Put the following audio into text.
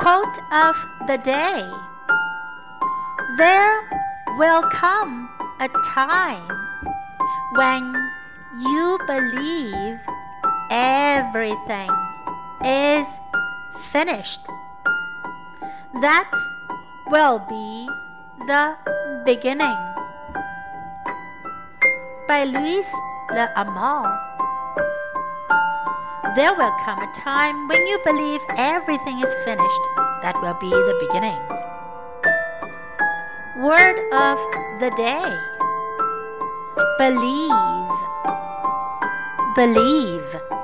Quote of the day There will come a time when you believe everything is finished. That will be the beginning. By Louis L'Amour. There will come a time when you believe everything is finished. That will be the beginning. Word of the day Believe. Believe.